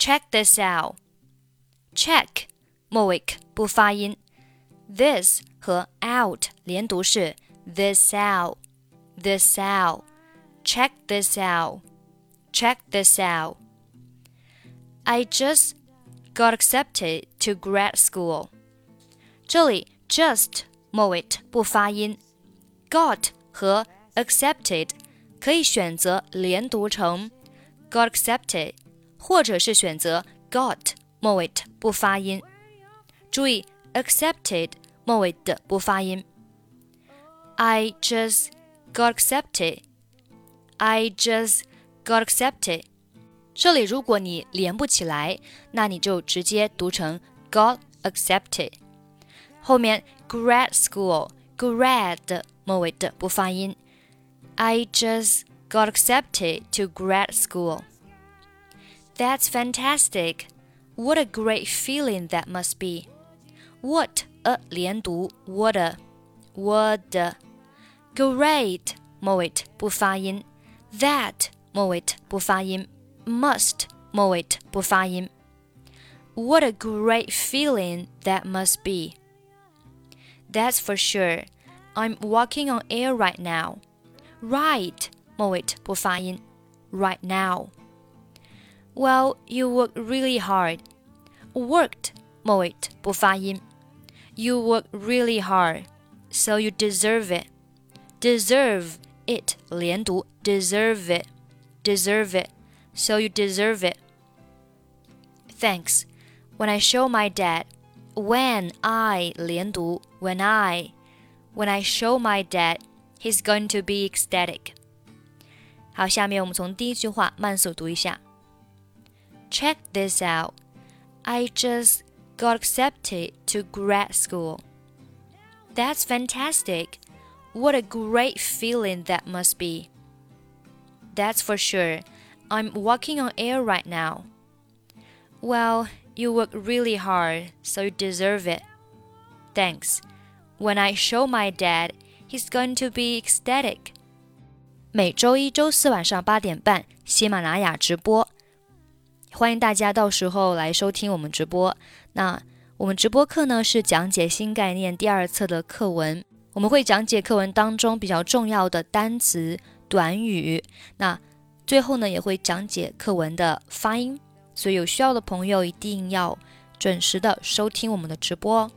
Check this out. Check 末尾不发音，this 和 out 连读是 this out, this out. Check this out. Check this out. I just got accepted to grad school. 这里 just 末尾不发音，got 和 accepted 可以选择连读成 got accepted， 或者是选择 got 末尾不发音。注意 accepted 末尾的不发音。I just got accepted. I just got accepted. 这里如果你连不起来，那你就直接读成 got accepted。后面 grad school grad 末尾的不发音。I just got accepted to grad school. That's fantastic. What a great feeling that must be. What a 连读 what a what a great 末尾不发音，that 末尾不发音，must 末尾不发音。What a great feeling that must be. That's for sure. I'm walking on air right now. Right 末尾不发音，right now. Well, you worked really hard. Worked 末尾不发音。You work really hard, so you deserve it. Deserve it 连读，deserve it, deserve it, so you deserve it. Thanks. When I show my dad, when I 连读，when I, when I show my dad, he's going to be ecstatic. 好，下面我们从第一句话慢速读一下。 Check this out. I just got accepted to grad school. That's fantastic. What a great feeling that must be. That's for sure. I'm walking on air right now. Well, you work really hard, so you deserve it. Thanks. When I show my dad, he's going to be ecstatic. 每周一、周四晚上八点半，喜马拉雅直播， 欢迎大家到时候来收听我们直播。那我们直播课呢是讲解新概念第二册的课文，我们会讲解课文当中比较重要的单词、短语。那最后呢也会讲解课文的发音，所以有需要的朋友一定要准时的收听我们的直播哦。